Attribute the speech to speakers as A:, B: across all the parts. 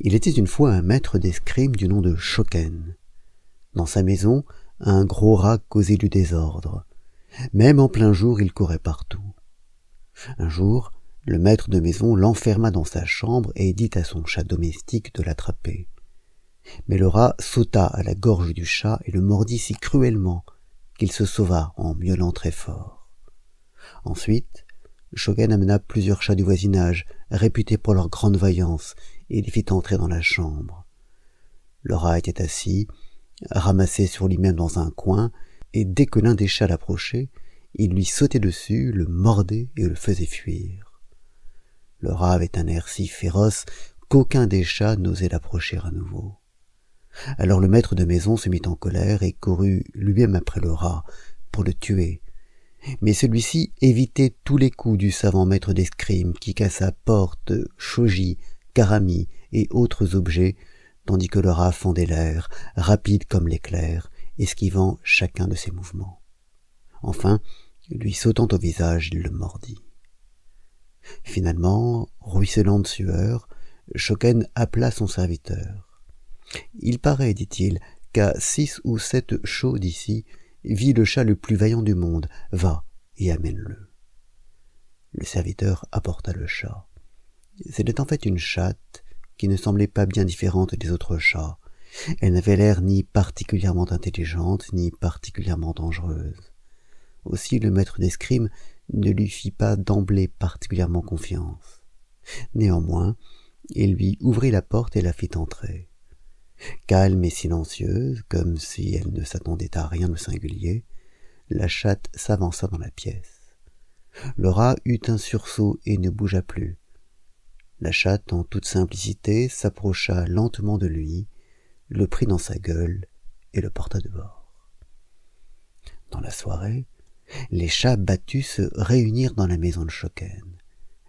A: Il était une fois un maître d'escrime du nom de Shoken. Dans sa maison, un gros rat causait du désordre. Même en plein jour, il courait partout. Un jour, le maître de maison l'enferma dans sa chambre et dit à son chat domestique de l'attraper. Mais le rat sauta à la gorge du chat et le mordit si cruellement qu'il se sauva en miaulant très fort. Ensuite, Shogun amena plusieurs chats du voisinage, réputés pour leur grande vaillance, et les fit entrer dans la chambre. Le rat était assis, ramassé sur lui-même dans un coin, et dès que l'un des chats l'approchait, il lui sautait dessus, le mordait et le faisait fuir. Le rat avait un air si féroce qu'aucun des chats n'osait l'approcher à nouveau. Alors le maître de maison se mit en colère et courut lui-même après le rat pour le tuer. Mais celui-ci évitait tous les coups du savant maître d'escrime qui cassa porte, karami et autres objets, tandis que le rat fendait l'air, rapide comme l'éclair, esquivant chacun de ses mouvements. Enfin, lui sautant au visage, il le mordit. Finalement, ruisselant de sueur, Shoken appela son serviteur. Il paraît, dit-il, qu'à six ou sept chauds d'ici vit le chat le plus vaillant du monde. Va et amène-le. Le serviteur apporta le chat. C'était en fait une chatte qui ne semblait pas bien différente des autres chats. Elle n'avait l'air ni particulièrement intelligente, ni particulièrement dangereuse. Aussi le maître d'escrime ne lui fit pas d'emblée particulièrement confiance. Néanmoins, il lui ouvrit la porte et la fit entrer. Calme et silencieuse, comme si elle ne s'attendait à rien de singulier, la chatte s'avança dans la pièce. Le rat eut un sursaut et ne bougea plus. La chatte, en toute simplicité, s'approcha lentement de lui, le prit dans sa gueule et le porta dehors. Dans la soirée, les chats battus se réunirent dans la maison de Choquen.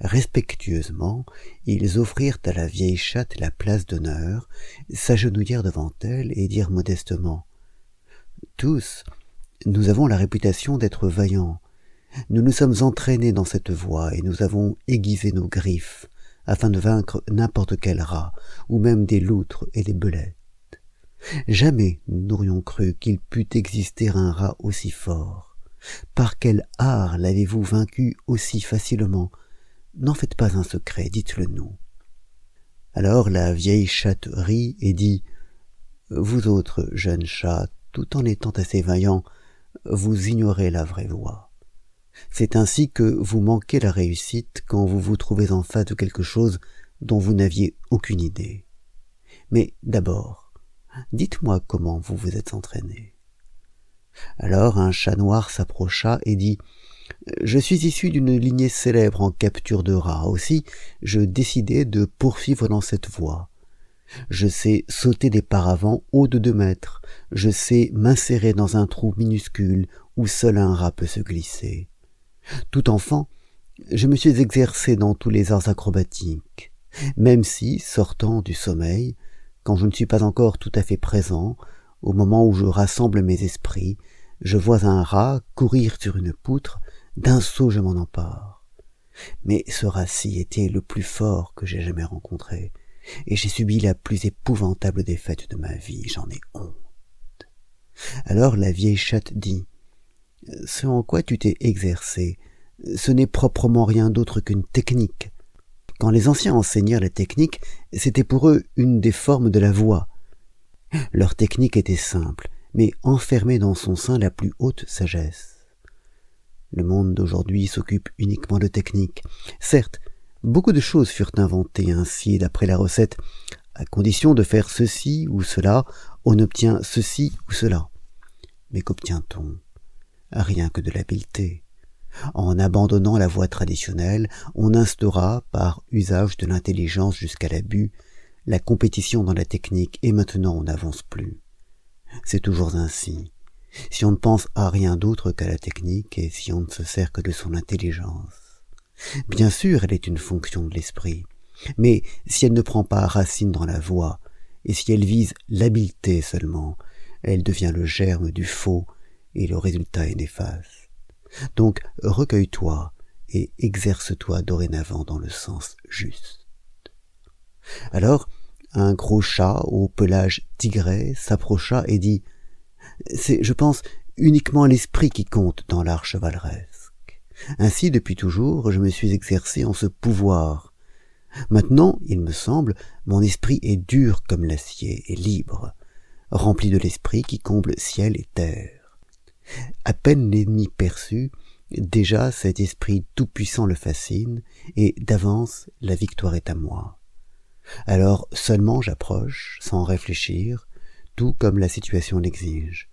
A: Respectueusement, ils offrirent à la vieille chatte la place d'honneur, s'agenouillèrent devant elle et dirent modestement Tous, nous avons la réputation d'être vaillants. Nous nous sommes entraînés dans cette voie et nous avons aiguisé nos griffes afin de vaincre n'importe quel rat, ou même des loutres et des belettes. Jamais nous n'aurions cru qu'il pût exister un rat aussi fort. Par quel art l'avez-vous vaincu aussi facilement? N'en faites pas un secret, dites-le nous. Alors la vieille chatte rit et dit Vous autres, jeunes chats, tout en étant assez vaillants, vous ignorez la vraie voie. C'est ainsi que vous manquez la réussite quand vous vous trouvez en face de quelque chose dont vous n'aviez aucune idée. Mais d'abord, dites-moi comment vous vous êtes entraîné. Alors un chat noir s'approcha et dit je suis issu d'une lignée célèbre en capture de rats. Aussi, je décidai de poursuivre dans cette voie. Je sais sauter des paravents hauts de deux mètres. Je sais m'insérer dans un trou minuscule où seul un rat peut se glisser. Tout enfant, je me suis exercé dans tous les arts acrobatiques, même si, sortant du sommeil, quand je ne suis pas encore tout à fait présent, au moment où je rassemble mes esprits, je vois un rat courir sur une poutre d'un saut je m'en empare. Mais ce rat-ci était le plus fort que j'ai jamais rencontré, et j'ai subi la plus épouvantable défaite de ma vie, j'en ai honte. Alors la vieille chatte dit, Ce en quoi tu t'es exercé, ce n'est proprement rien d'autre qu'une technique. Quand les anciens enseignèrent la technique, c'était pour eux une des formes de la voix. Leur technique était simple, mais enfermait dans son sein la plus haute sagesse. Le monde d'aujourd'hui s'occupe uniquement de technique. Certes, beaucoup de choses furent inventées ainsi d'après la recette. À condition de faire ceci ou cela, on obtient ceci ou cela. Mais qu'obtient-on? Rien que de l'habileté. En abandonnant la voie traditionnelle, on instaura, par usage de l'intelligence jusqu'à l'abus, la compétition dans la technique et maintenant on n'avance plus. C'est toujours ainsi si on ne pense à rien d'autre qu'à la technique et si on ne se sert que de son intelligence. Bien sûr, elle est une fonction de l'esprit, mais si elle ne prend pas racine dans la voix, et si elle vise l'habileté seulement, elle devient le germe du faux et le résultat est néfaste. Donc recueille-toi et exerce-toi dorénavant dans le sens juste. Alors, un gros chat au pelage tigré s'approcha et dit C'est, je pense, uniquement l'esprit qui compte dans l'art chevaleresque. Ainsi, depuis toujours, je me suis exercé en ce pouvoir. Maintenant, il me semble, mon esprit est dur comme l'acier et libre, rempli de l'esprit qui comble ciel et terre. À peine l'ennemi perçu, déjà cet esprit tout-puissant le fascine, et d'avance la victoire est à moi. Alors seulement j'approche, sans réfléchir, tout comme la situation l'exige.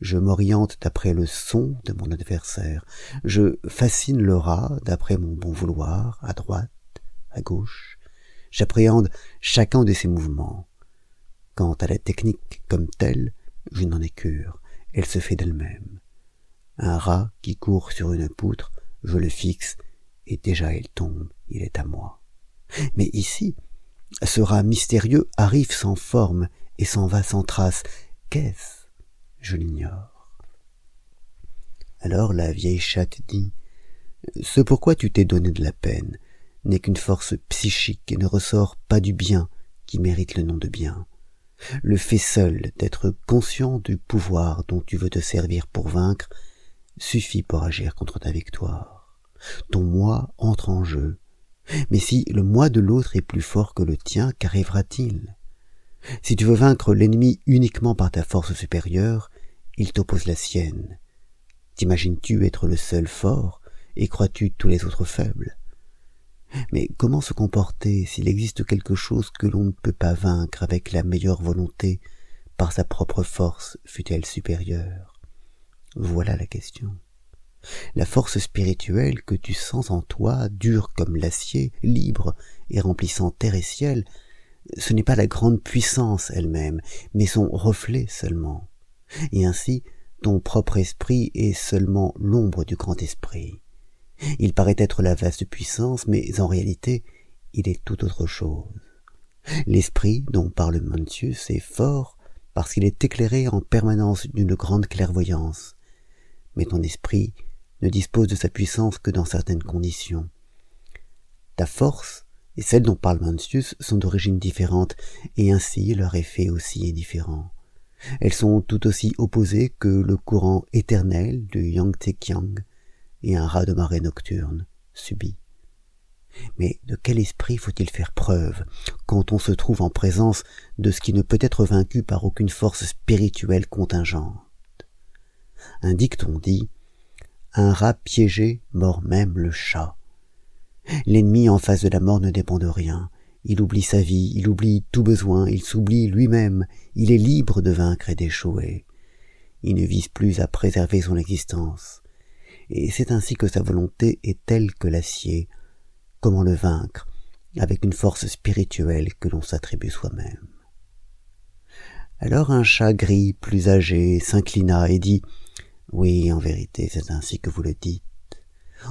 A: Je m'oriente d'après le son de mon adversaire. Je fascine le rat d'après mon bon vouloir, à droite, à gauche. J'appréhende chacun de ses mouvements. Quant à la technique comme telle, je n'en ai cure. Elle se fait d'elle-même. Un rat qui court sur une poutre, je le fixe, et déjà il tombe, il est à moi. Mais ici, ce rat mystérieux arrive sans forme et s'en va sans trace. Qu'est-ce? Je l'ignore. Alors la vieille chatte dit Ce pourquoi tu t'es donné de la peine n'est qu'une force psychique et ne ressort pas du bien qui mérite le nom de bien. Le fait seul d'être conscient du pouvoir dont tu veux te servir pour vaincre suffit pour agir contre ta victoire. Ton moi entre en jeu, mais si le moi de l'autre est plus fort que le tien, qu'arrivera-t-il? Si tu veux vaincre l'ennemi uniquement par ta force supérieure, il t'oppose la sienne. T'imagines-tu être le seul fort, et crois-tu tous les autres faibles? Mais comment se comporter s'il existe quelque chose que l'on ne peut pas vaincre avec la meilleure volonté, par sa propre force, fût-elle supérieure? Voilà la question. La force spirituelle que tu sens en toi, dure comme l'acier, libre et remplissant terre et ciel, ce n'est pas la grande puissance elle-même, mais son reflet seulement. Et ainsi, ton propre esprit est seulement l'ombre du grand esprit. Il paraît être la vaste puissance, mais en réalité, il est tout autre chose. L'esprit dont parle Mencius est fort parce qu'il est éclairé en permanence d'une grande clairvoyance. Mais ton esprit ne dispose de sa puissance que dans certaines conditions. Ta force et celle dont parle Mencius sont d'origine différente, et ainsi leur effet aussi est différent. Elles sont tout aussi opposées que le courant éternel du Yangtze-Kiang et un rat de marée nocturne subit. Mais de quel esprit faut-il faire preuve quand on se trouve en présence de ce qui ne peut être vaincu par aucune force spirituelle contingente? Un dicton dit un rat piégé mord même le chat. L'ennemi en face de la mort ne dépend de rien. Il oublie sa vie, il oublie tout besoin, il s'oublie lui-même, il est libre de vaincre et d'échouer. Il ne vise plus à préserver son existence. Et c'est ainsi que sa volonté est telle que l'acier. Comment le vaincre? Avec une force spirituelle que l'on s'attribue soi-même Alors un chat gris, plus âgé, s'inclina et dit oui, en vérité, c'est ainsi que vous le dites.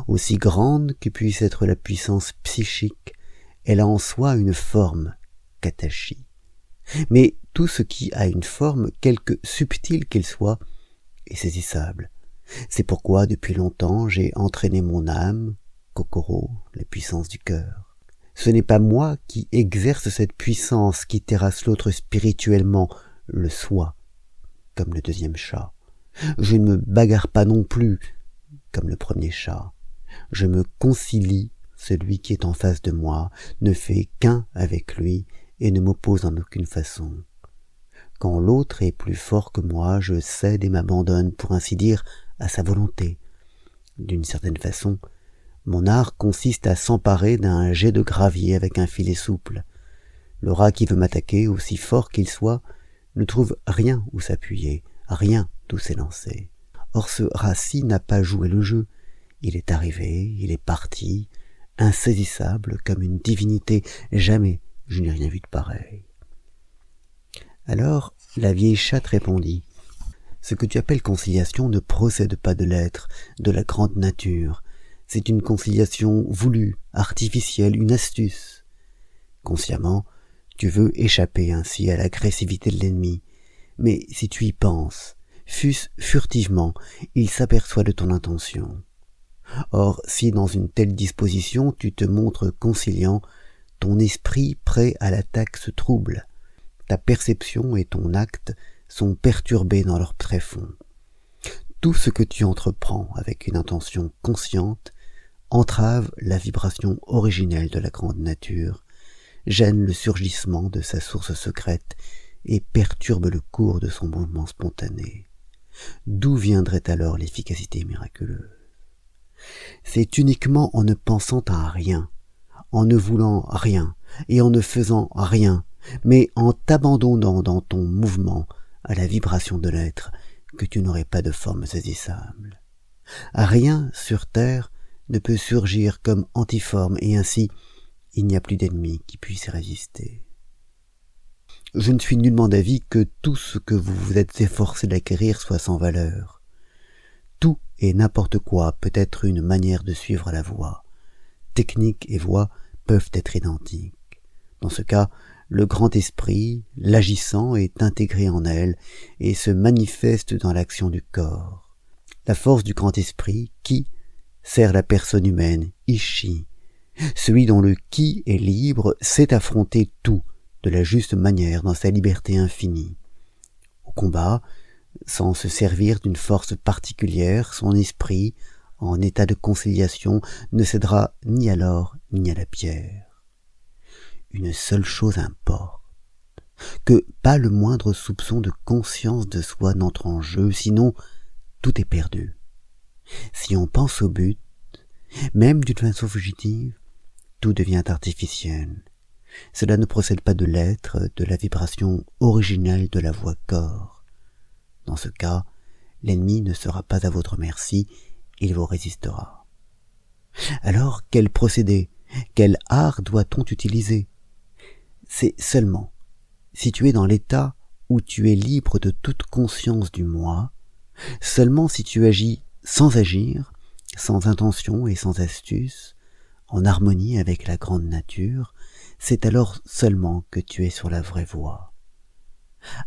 A: Aussi grande que puisse être la puissance psychique, elle a en soi une forme, katashi. Mais tout ce qui a une forme, quelque subtile qu'elle soit, est saisissable. C'est pourquoi, depuis longtemps, j'ai entraîné mon âme, Kokoro, la puissance du cœur. Ce n'est pas moi qui exerce cette puissance qui terrasse l'autre spirituellement, le soi, comme le deuxième chat. Je ne me bagarre pas non plus, comme le premier chat. Je me concilie, celui qui est en face de moi ne fait qu'un avec lui et ne m'oppose en aucune façon. Quand l'autre est plus fort que moi, je cède et m'abandonne, pour ainsi dire, à sa volonté. D'une certaine façon, mon art consiste à s'emparer d'un jet de gravier avec un filet souple. Le rat qui veut m'attaquer, aussi fort qu'il soit, ne trouve rien où s'appuyer, rien d'où s'élancer. Or ce Rassi n'a pas joué le jeu. Il est arrivé, il est parti, insaisissable comme une divinité. Jamais je n'ai rien vu de pareil. Alors la vieille chatte répondit. Ce que tu appelles conciliation ne procède pas de l'être, de la grande nature. C'est une conciliation voulue, artificielle, une astuce. Consciemment, tu veux échapper ainsi à l'agressivité de l'ennemi, mais si tu y penses, fût-ce furtivement, il s'aperçoit de ton intention. Or, si dans une telle disposition tu te montres conciliant, ton esprit prêt à l'attaque se trouble, ta perception et ton acte sont perturbés dans leur tréfonds. Tout ce que tu entreprends avec une intention consciente entrave la vibration originelle de la grande nature, gêne le surgissement de sa source secrète et perturbe le cours de son mouvement spontané. D'où viendrait alors l'efficacité miraculeuse? C'est uniquement en ne pensant à rien, en ne voulant rien et en ne faisant rien, mais en t'abandonnant dans ton mouvement à la vibration de l'être que tu n'aurais pas de forme saisissable. Rien sur terre ne peut surgir comme antiforme et ainsi il n'y a plus d'ennemi qui puisse résister. Je ne suis nullement d'avis que tout ce que vous vous êtes efforcé d'acquérir soit sans valeur. Tout et n'importe quoi peut être une manière de suivre la voie. Technique et voie peuvent être identiques. Dans ce cas, le grand esprit, l'agissant, est intégré en elle et se manifeste dans l'action du corps. La force du grand esprit, qui, sert la personne humaine, Ishi, celui dont le qui est libre sait affronter tout de la juste manière dans sa liberté infinie. Au combat, sans se servir d'une force particulière, son esprit, en état de conciliation, ne cédera ni à l'or ni à la pierre. Une seule chose importe, que pas le moindre soupçon de conscience de soi n'entre en jeu, sinon tout est perdu. Si on pense au but, même d'une façon fugitive, tout devient artificiel. Cela ne procède pas de l'être, de la vibration originelle de la voix corps. Dans ce cas, l'ennemi ne sera pas à votre merci, il vous résistera. Alors, quel procédé, quel art doit-on utiliser C'est seulement si tu es dans l'état où tu es libre de toute conscience du moi, seulement si tu agis sans agir, sans intention et sans astuce, en harmonie avec la grande nature, c'est alors seulement que tu es sur la vraie voie.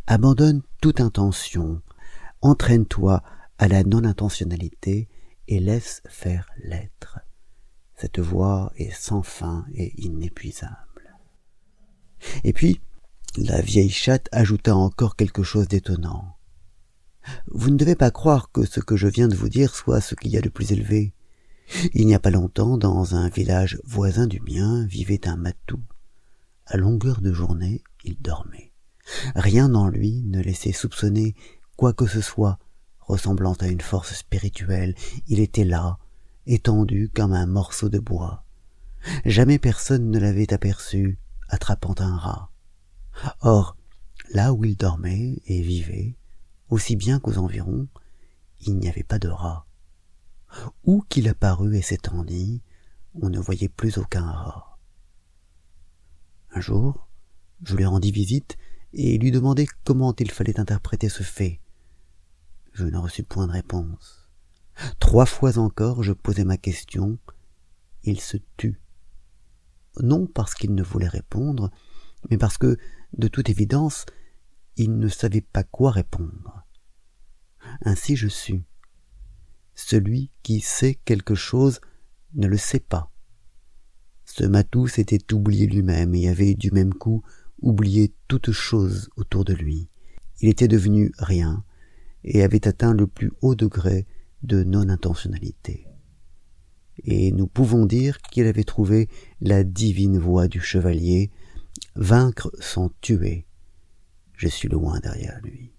A: Abandonne toute intention, entraîne-toi à la non-intentionnalité et laisse faire l'être. Cette voie est sans fin et inépuisable. Et puis, la vieille chatte ajouta encore quelque chose d'étonnant. Vous ne devez pas croire que ce que je viens de vous dire soit ce qu'il y a de plus élevé. Il n'y a pas longtemps, dans un village voisin du mien, vivait un matou. À longueur de journée, il dormait. Rien en lui ne laissait soupçonner quoi que ce soit ressemblant à une force spirituelle. Il était là, étendu comme un morceau de bois. Jamais personne ne l'avait aperçu attrapant un rat. Or, là où il dormait et vivait, aussi bien qu'aux environs, il n'y avait pas de rat. Où qu'il apparut et s'étendit, on ne voyait plus aucun rat. Un jour, je lui rendis visite et lui demandai comment il fallait interpréter ce fait. Je ne reçus point de réponse. Trois fois encore je posai ma question. Il se tut. Non parce qu'il ne voulait répondre, mais parce que, de toute évidence, il ne savait pas quoi répondre. Ainsi je sus. Celui qui sait quelque chose ne le sait pas. Ce matou s'était oublié lui-même et avait du même coup oublié toute chose autour de lui. Il était devenu rien et avait atteint le plus haut degré de non-intentionnalité. Et nous pouvons dire qu'il avait trouvé la divine voie du chevalier, vaincre sans tuer. Je suis loin derrière lui.